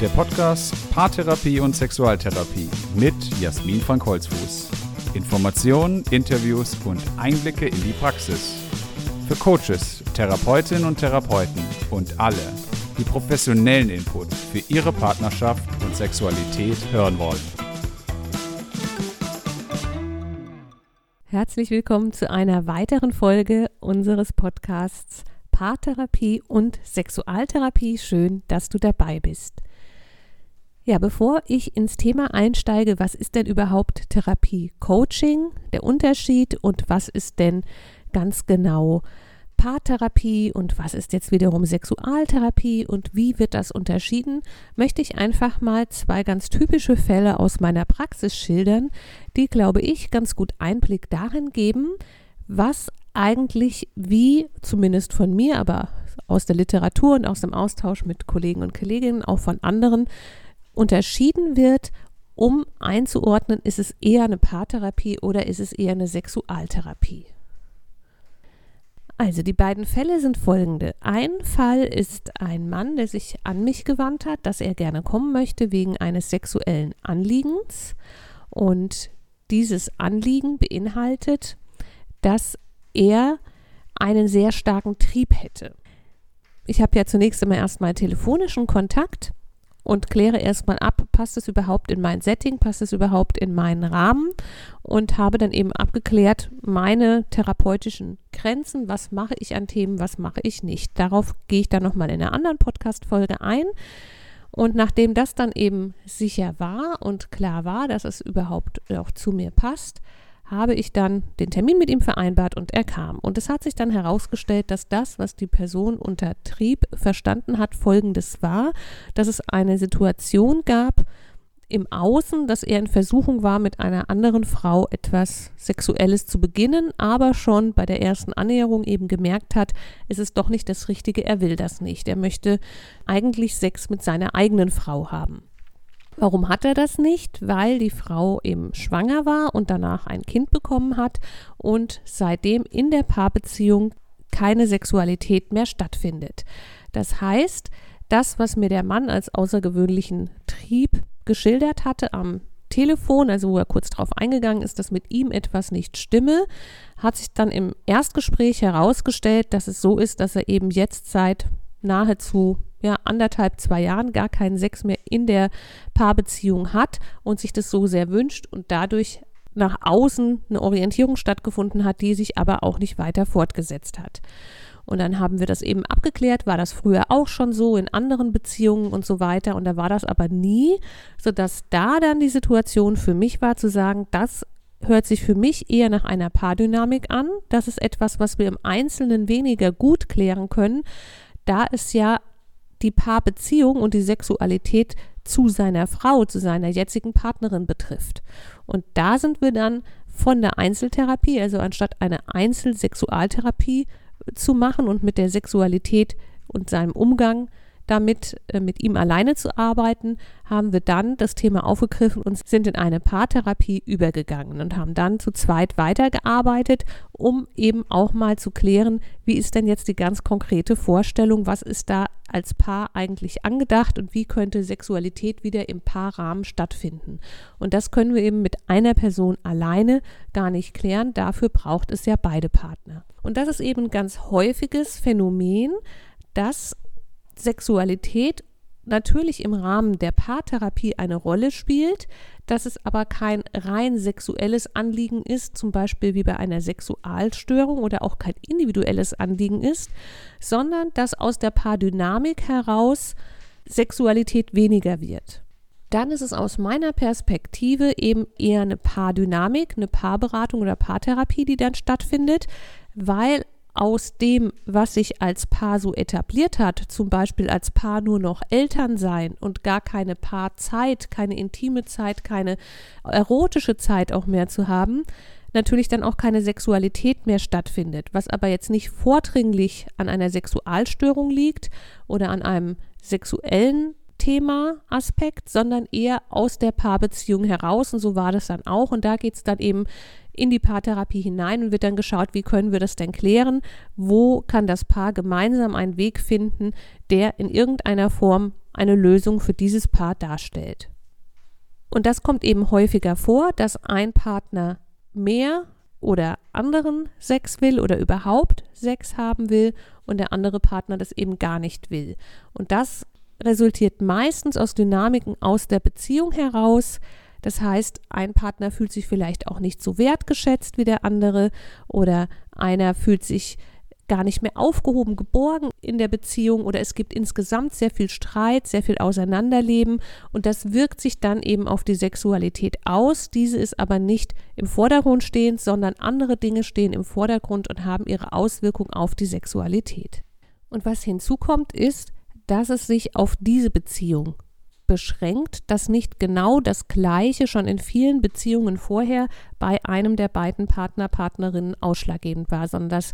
der Podcast Paartherapie und Sexualtherapie mit Jasmin van Holzfuß. Informationen, Interviews und Einblicke in die Praxis. Für Coaches, Therapeutinnen und Therapeuten und alle, die professionellen Input für ihre Partnerschaft und Sexualität hören wollen. Herzlich willkommen zu einer weiteren Folge unseres Podcasts Paartherapie und Sexualtherapie. Schön, dass du dabei bist. Ja, bevor ich ins Thema einsteige, was ist denn überhaupt Therapie? Coaching, der Unterschied? Und was ist denn ganz genau Paartherapie? Und was ist jetzt wiederum Sexualtherapie? Und wie wird das unterschieden, möchte ich einfach mal zwei ganz typische Fälle aus meiner Praxis schildern, die, glaube ich, ganz gut Einblick darin geben, was eigentlich wie, zumindest von mir, aber aus der Literatur und aus dem Austausch mit Kollegen und Kolleginnen, auch von anderen, unterschieden wird, um einzuordnen, ist es eher eine Paartherapie oder ist es eher eine Sexualtherapie. Also die beiden Fälle sind folgende. Ein Fall ist ein Mann, der sich an mich gewandt hat, dass er gerne kommen möchte wegen eines sexuellen Anliegens. Und dieses Anliegen beinhaltet, dass er einen sehr starken Trieb hätte. Ich habe ja zunächst immer erstmal telefonischen Kontakt und kläre erstmal ab, passt es überhaupt in mein Setting, passt es überhaupt in meinen Rahmen und habe dann eben abgeklärt meine therapeutischen Grenzen, was mache ich an Themen, was mache ich nicht. Darauf gehe ich dann nochmal in einer anderen Podcast-Folge ein. Und nachdem das dann eben sicher war und klar war, dass es überhaupt auch zu mir passt, habe ich dann den Termin mit ihm vereinbart und er kam. Und es hat sich dann herausgestellt, dass das, was die Person unter Trieb verstanden hat, folgendes war, dass es eine Situation gab im Außen, dass er in Versuchung war, mit einer anderen Frau etwas Sexuelles zu beginnen, aber schon bei der ersten Annäherung eben gemerkt hat, es ist doch nicht das Richtige, er will das nicht. Er möchte eigentlich Sex mit seiner eigenen Frau haben. Warum hat er das nicht? Weil die Frau eben schwanger war und danach ein Kind bekommen hat und seitdem in der Paarbeziehung keine Sexualität mehr stattfindet. Das heißt, das, was mir der Mann als außergewöhnlichen Trieb geschildert hatte am Telefon, also wo er kurz darauf eingegangen ist, dass mit ihm etwas nicht stimme, hat sich dann im Erstgespräch herausgestellt, dass es so ist, dass er eben jetzt seit nahezu ja, anderthalb, zwei Jahren gar keinen Sex mehr in der Paarbeziehung hat und sich das so sehr wünscht und dadurch nach außen eine Orientierung stattgefunden hat, die sich aber auch nicht weiter fortgesetzt hat. Und dann haben wir das eben abgeklärt, war das früher auch schon so in anderen Beziehungen und so weiter. Und da war das aber nie, sodass da dann die Situation für mich war zu sagen, das hört sich für mich eher nach einer Paardynamik an. Das ist etwas, was wir im Einzelnen weniger gut klären können, da es ja die Paarbeziehung und die Sexualität zu seiner Frau, zu seiner jetzigen Partnerin betrifft. Und da sind wir dann von der Einzeltherapie, also anstatt eine Einzelsexualtherapie zu machen und mit der Sexualität und seinem Umgang damit äh, mit ihm alleine zu arbeiten, haben wir dann das Thema aufgegriffen und sind in eine Paartherapie übergegangen und haben dann zu zweit weitergearbeitet, um eben auch mal zu klären, wie ist denn jetzt die ganz konkrete Vorstellung, was ist da als Paar eigentlich angedacht und wie könnte Sexualität wieder im Paarrahmen stattfinden. Und das können wir eben mit einer Person alleine gar nicht klären, dafür braucht es ja beide Partner. Und das ist eben ein ganz häufiges Phänomen, dass Sexualität natürlich im Rahmen der Paartherapie eine Rolle spielt, dass es aber kein rein sexuelles Anliegen ist, zum Beispiel wie bei einer Sexualstörung oder auch kein individuelles Anliegen ist, sondern dass aus der Paardynamik heraus Sexualität weniger wird. Dann ist es aus meiner Perspektive eben eher eine Paardynamik, eine Paarberatung oder Paartherapie, die dann stattfindet, weil aus dem, was sich als Paar so etabliert hat, zum Beispiel als Paar nur noch Eltern sein und gar keine Paarzeit, keine intime Zeit, keine erotische Zeit auch mehr zu haben, natürlich dann auch keine Sexualität mehr stattfindet, was aber jetzt nicht vordringlich an einer Sexualstörung liegt oder an einem sexuellen Thema, Aspekt, sondern eher aus der Paarbeziehung heraus. Und so war das dann auch. Und da geht es dann eben in die Paartherapie hinein und wird dann geschaut, wie können wir das denn klären? Wo kann das Paar gemeinsam einen Weg finden, der in irgendeiner Form eine Lösung für dieses Paar darstellt. Und das kommt eben häufiger vor, dass ein Partner mehr oder anderen Sex will oder überhaupt Sex haben will und der andere Partner das eben gar nicht will. Und das resultiert meistens aus Dynamiken aus der Beziehung heraus. Das heißt, ein Partner fühlt sich vielleicht auch nicht so wertgeschätzt wie der andere oder einer fühlt sich gar nicht mehr aufgehoben, geborgen in der Beziehung oder es gibt insgesamt sehr viel Streit, sehr viel Auseinanderleben und das wirkt sich dann eben auf die Sexualität aus. Diese ist aber nicht im Vordergrund stehend, sondern andere Dinge stehen im Vordergrund und haben ihre Auswirkung auf die Sexualität. Und was hinzukommt ist, dass es sich auf diese Beziehung beschränkt, dass nicht genau das Gleiche schon in vielen Beziehungen vorher bei einem der beiden Partner, Partnerinnen ausschlaggebend war, sondern dass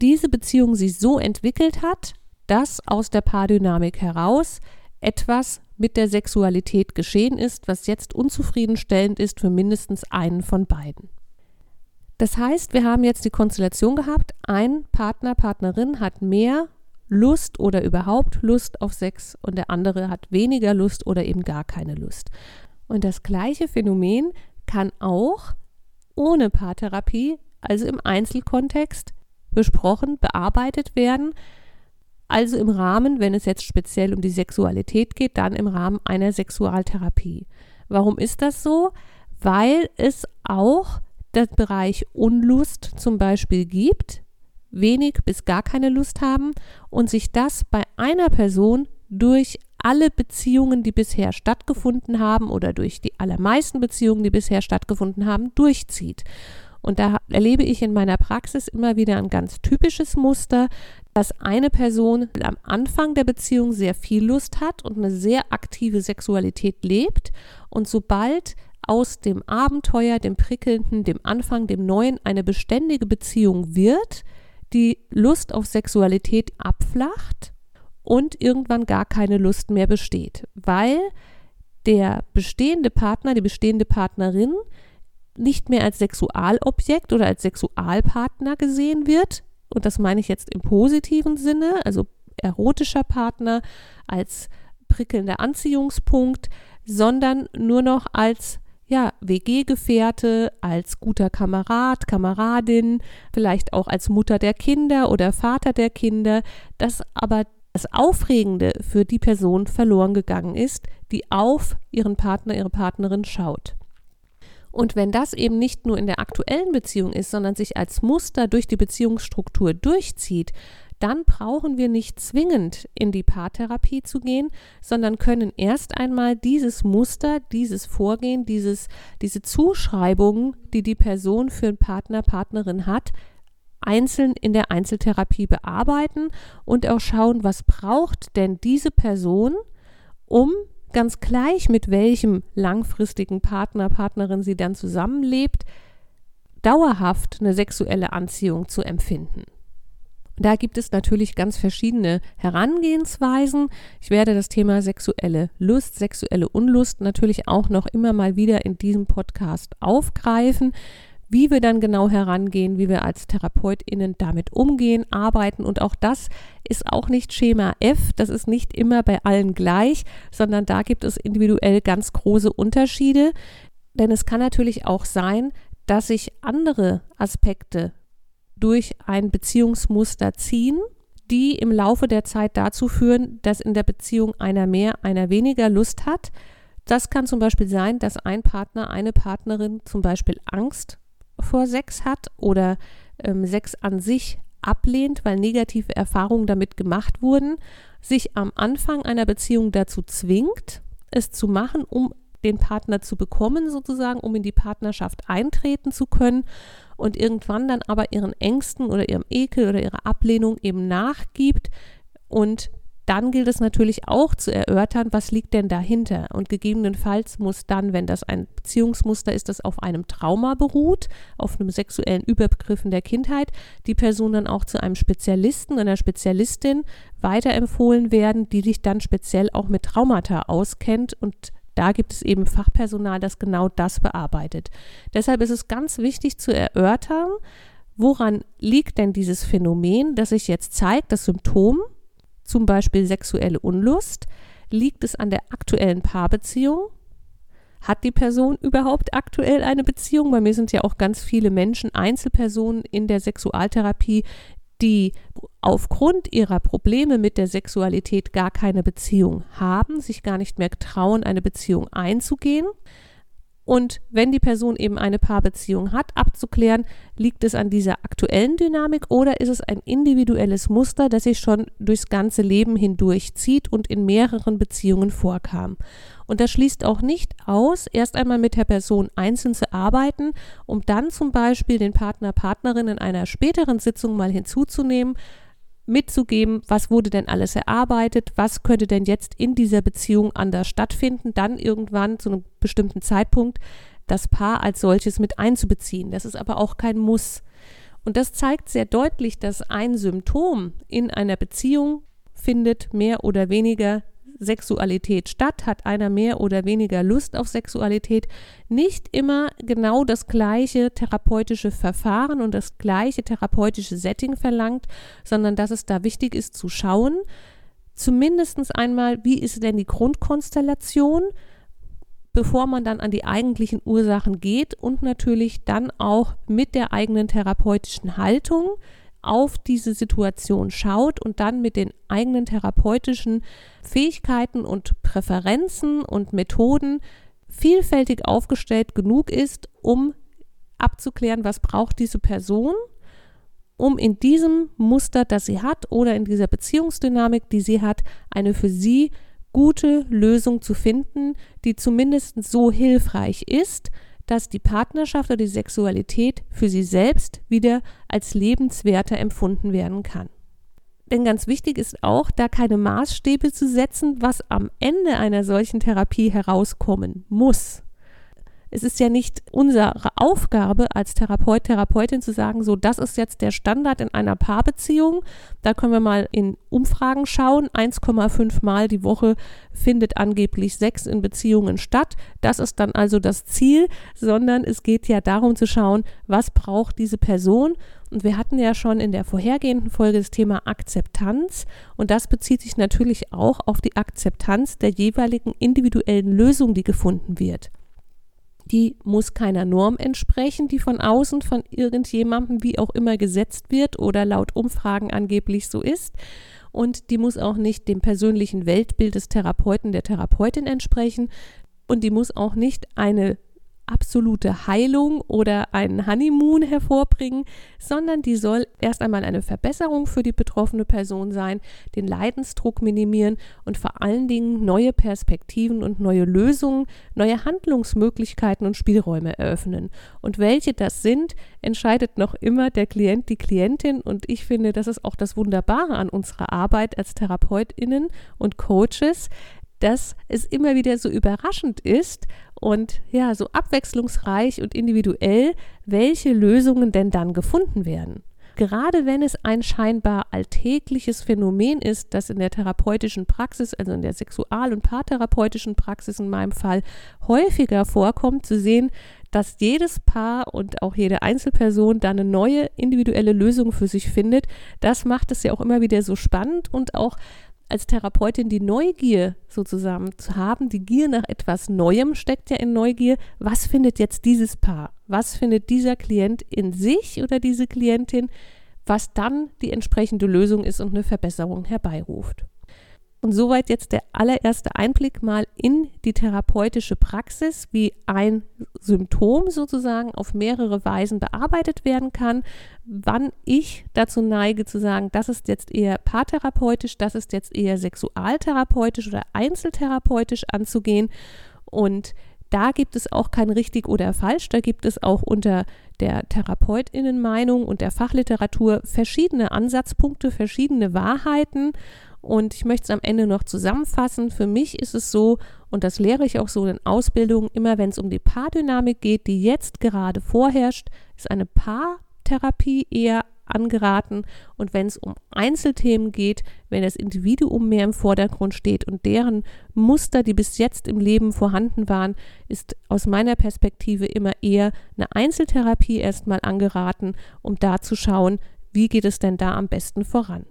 diese Beziehung sich so entwickelt hat, dass aus der Paardynamik heraus etwas mit der Sexualität geschehen ist, was jetzt unzufriedenstellend ist für mindestens einen von beiden. Das heißt, wir haben jetzt die Konstellation gehabt, ein Partner, Partnerin hat mehr Lust oder überhaupt Lust auf Sex und der andere hat weniger Lust oder eben gar keine Lust. Und das gleiche Phänomen kann auch ohne Paartherapie, also im Einzelkontext, besprochen, bearbeitet werden. Also im Rahmen, wenn es jetzt speziell um die Sexualität geht, dann im Rahmen einer Sexualtherapie. Warum ist das so? Weil es auch den Bereich Unlust zum Beispiel gibt, wenig bis gar keine Lust haben und sich das bei einer Person durch alle Beziehungen, die bisher stattgefunden haben oder durch die allermeisten Beziehungen, die bisher stattgefunden haben, durchzieht. Und da erlebe ich in meiner Praxis immer wieder ein ganz typisches Muster, dass eine Person am Anfang der Beziehung sehr viel Lust hat und eine sehr aktive Sexualität lebt und sobald aus dem Abenteuer, dem prickelnden, dem Anfang, dem Neuen eine beständige Beziehung wird, die Lust auf Sexualität abflacht und irgendwann gar keine Lust mehr besteht, weil der bestehende Partner, die bestehende Partnerin nicht mehr als Sexualobjekt oder als Sexualpartner gesehen wird. Und das meine ich jetzt im positiven Sinne, also erotischer Partner als prickelnder Anziehungspunkt, sondern nur noch als ja, WG-Gefährte, als guter Kamerad, Kameradin, vielleicht auch als Mutter der Kinder oder Vater der Kinder, dass aber das Aufregende für die Person verloren gegangen ist, die auf ihren Partner, ihre Partnerin schaut. Und wenn das eben nicht nur in der aktuellen Beziehung ist, sondern sich als Muster durch die Beziehungsstruktur durchzieht, dann brauchen wir nicht zwingend in die Paartherapie zu gehen, sondern können erst einmal dieses Muster, dieses Vorgehen, dieses, diese Zuschreibungen, die die Person für einen Partner, Partnerin hat, einzeln in der Einzeltherapie bearbeiten und auch schauen, was braucht denn diese Person, um ganz gleich, mit welchem langfristigen Partner, Partnerin sie dann zusammenlebt, dauerhaft eine sexuelle Anziehung zu empfinden. Da gibt es natürlich ganz verschiedene Herangehensweisen. Ich werde das Thema sexuelle Lust, sexuelle Unlust natürlich auch noch immer mal wieder in diesem Podcast aufgreifen wie wir dann genau herangehen, wie wir als TherapeutInnen damit umgehen, arbeiten. Und auch das ist auch nicht Schema F, das ist nicht immer bei allen gleich, sondern da gibt es individuell ganz große Unterschiede. Denn es kann natürlich auch sein, dass sich andere Aspekte durch ein Beziehungsmuster ziehen, die im Laufe der Zeit dazu führen, dass in der Beziehung einer mehr, einer weniger Lust hat. Das kann zum Beispiel sein, dass ein Partner, eine Partnerin zum Beispiel Angst vor Sex hat oder ähm, Sex an sich ablehnt, weil negative Erfahrungen damit gemacht wurden, sich am Anfang einer Beziehung dazu zwingt, es zu machen, um den Partner zu bekommen, sozusagen, um in die Partnerschaft eintreten zu können und irgendwann dann aber ihren Ängsten oder ihrem Ekel oder ihrer Ablehnung eben nachgibt und dann gilt es natürlich auch zu erörtern, was liegt denn dahinter. Und gegebenenfalls muss dann, wenn das ein Beziehungsmuster ist, das auf einem Trauma beruht, auf einem sexuellen Übergriff in der Kindheit, die Person dann auch zu einem Spezialisten, einer Spezialistin weiterempfohlen werden, die sich dann speziell auch mit Traumata auskennt und da gibt es eben Fachpersonal, das genau das bearbeitet. Deshalb ist es ganz wichtig zu erörtern, woran liegt denn dieses Phänomen, das sich jetzt zeigt, das Symptom, zum Beispiel sexuelle Unlust, liegt es an der aktuellen Paarbeziehung? Hat die Person überhaupt aktuell eine Beziehung? Bei mir sind ja auch ganz viele Menschen, Einzelpersonen in der Sexualtherapie, die aufgrund ihrer Probleme mit der Sexualität gar keine Beziehung haben, sich gar nicht mehr trauen, eine Beziehung einzugehen. Und wenn die Person eben eine Paarbeziehung hat, abzuklären, liegt es an dieser aktuellen Dynamik oder ist es ein individuelles Muster, das sich schon durchs ganze Leben hindurch zieht und in mehreren Beziehungen vorkam. Und das schließt auch nicht aus, erst einmal mit der Person einzeln zu arbeiten, um dann zum Beispiel den Partner, Partnerin in einer späteren Sitzung mal hinzuzunehmen, mitzugeben, was wurde denn alles erarbeitet, was könnte denn jetzt in dieser Beziehung anders stattfinden, dann irgendwann zu einem bestimmten Zeitpunkt das Paar als solches mit einzubeziehen. Das ist aber auch kein Muss. Und das zeigt sehr deutlich, dass ein Symptom in einer Beziehung findet mehr oder weniger Sexualität statt, hat einer mehr oder weniger Lust auf Sexualität, nicht immer genau das gleiche therapeutische Verfahren und das gleiche therapeutische Setting verlangt, sondern dass es da wichtig ist zu schauen, zumindest einmal, wie ist denn die Grundkonstellation, bevor man dann an die eigentlichen Ursachen geht und natürlich dann auch mit der eigenen therapeutischen Haltung auf diese Situation schaut und dann mit den eigenen therapeutischen Fähigkeiten und Präferenzen und Methoden vielfältig aufgestellt genug ist, um abzuklären, was braucht diese Person, um in diesem Muster, das sie hat oder in dieser Beziehungsdynamik, die sie hat, eine für sie gute Lösung zu finden, die zumindest so hilfreich ist, dass die Partnerschaft oder die Sexualität für sie selbst wieder als lebenswerter empfunden werden kann. Denn ganz wichtig ist auch, da keine Maßstäbe zu setzen, was am Ende einer solchen Therapie herauskommen muss es ist ja nicht unsere Aufgabe als Therapeut, Therapeutin zu sagen, so, das ist jetzt der Standard in einer Paarbeziehung. Da können wir mal in Umfragen schauen. 1,5 Mal die Woche findet angeblich Sex in Beziehungen statt. Das ist dann also das Ziel, sondern es geht ja darum zu schauen, was braucht diese Person. Und wir hatten ja schon in der vorhergehenden Folge das Thema Akzeptanz. Und das bezieht sich natürlich auch auf die Akzeptanz der jeweiligen individuellen Lösung, die gefunden wird die muss keiner Norm entsprechen, die von außen von irgendjemandem wie auch immer gesetzt wird oder laut Umfragen angeblich so ist. Und die muss auch nicht dem persönlichen Weltbild des Therapeuten, der Therapeutin entsprechen. Und die muss auch nicht eine absolute Heilung oder einen Honeymoon hervorbringen, sondern die soll erst einmal eine Verbesserung für die betroffene Person sein, den Leidensdruck minimieren und vor allen Dingen neue Perspektiven und neue Lösungen, neue Handlungsmöglichkeiten und Spielräume eröffnen. Und welche das sind, entscheidet noch immer der Klient, die Klientin. Und ich finde, das ist auch das Wunderbare an unserer Arbeit als Therapeutinnen und Coaches, dass es immer wieder so überraschend ist und ja, so abwechslungsreich und individuell, welche Lösungen denn dann gefunden werden. Gerade wenn es ein scheinbar alltägliches Phänomen ist, das in der therapeutischen Praxis, also in der sexual- und paartherapeutischen Praxis in meinem Fall häufiger vorkommt, zu sehen, dass jedes Paar und auch jede Einzelperson da eine neue individuelle Lösung für sich findet, das macht es ja auch immer wieder so spannend und auch als Therapeutin die Neugier sozusagen zu haben, die Gier nach etwas Neuem steckt ja in Neugier. Was findet jetzt dieses Paar? Was findet dieser Klient in sich oder diese Klientin, was dann die entsprechende Lösung ist und eine Verbesserung herbeiruft? Und soweit jetzt der allererste Einblick mal in die therapeutische Praxis, wie ein Symptom sozusagen auf mehrere Weisen bearbeitet werden kann, wann ich dazu neige zu sagen, das ist jetzt eher paartherapeutisch, das ist jetzt eher sexualtherapeutisch oder einzeltherapeutisch anzugehen. Und da gibt es auch kein richtig oder falsch, da gibt es auch unter der Therapeutinnenmeinung und der Fachliteratur verschiedene Ansatzpunkte, verschiedene Wahrheiten und ich möchte es am Ende noch zusammenfassen. Für mich ist es so, und das lehre ich auch so in Ausbildungen, immer wenn es um die Paardynamik geht, die jetzt gerade vorherrscht, ist eine Paartherapie eher angeraten. Und wenn es um Einzelthemen geht, wenn das Individuum mehr im Vordergrund steht und deren Muster, die bis jetzt im Leben vorhanden waren, ist aus meiner Perspektive immer eher eine Einzeltherapie erstmal angeraten, um da zu schauen, wie geht es denn da am besten voran.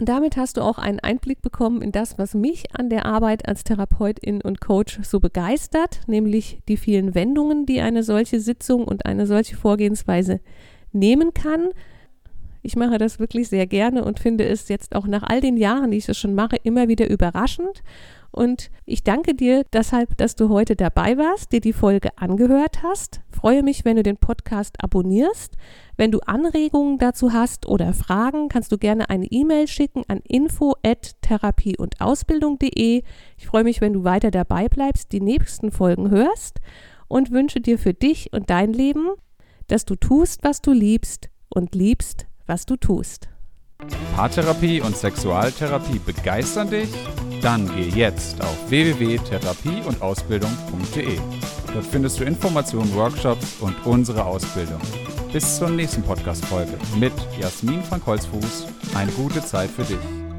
Und damit hast du auch einen Einblick bekommen in das, was mich an der Arbeit als Therapeutin und Coach so begeistert, nämlich die vielen Wendungen, die eine solche Sitzung und eine solche Vorgehensweise nehmen kann. Ich mache das wirklich sehr gerne und finde es jetzt auch nach all den Jahren, die ich es schon mache, immer wieder überraschend und ich danke dir deshalb, dass du heute dabei warst, dir die Folge angehört hast. Freue mich, wenn du den Podcast abonnierst. Wenn du Anregungen dazu hast oder Fragen, kannst du gerne eine E-Mail schicken an info@therapie und Ausbildung.de. Ich freue mich, wenn du weiter dabei bleibst, die nächsten Folgen hörst und wünsche dir für dich und dein Leben, dass du tust, was du liebst und liebst, was du tust. Paartherapie und Sexualtherapie begeistern dich? Dann geh jetzt auf www.therapie-und-ausbildung.de. Dort findest du Informationen, Workshops und unsere Ausbildung. Bis zur nächsten Podcast-Folge mit Jasmin Frank Holzfuß. Eine gute Zeit für dich.